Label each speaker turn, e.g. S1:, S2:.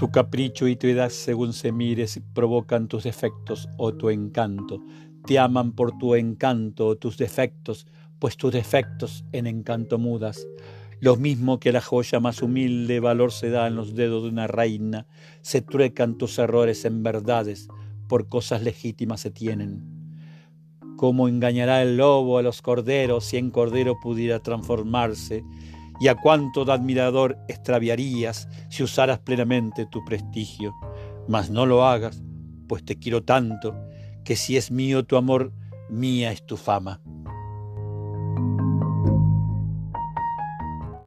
S1: Tu capricho y tu edad, según se mires, provocan tus defectos o tu encanto. Te aman por tu encanto o tus defectos, pues tus defectos en encanto mudas. Lo mismo que la joya más humilde valor se da en los dedos de una reina, se truecan tus errores en verdades, por cosas legítimas se tienen. ¿Cómo engañará el lobo a los corderos si en cordero pudiera transformarse? Y a cuánto de admirador extraviarías si usaras plenamente tu prestigio. Mas no lo hagas, pues te quiero tanto, que si es mío tu amor, mía es tu fama.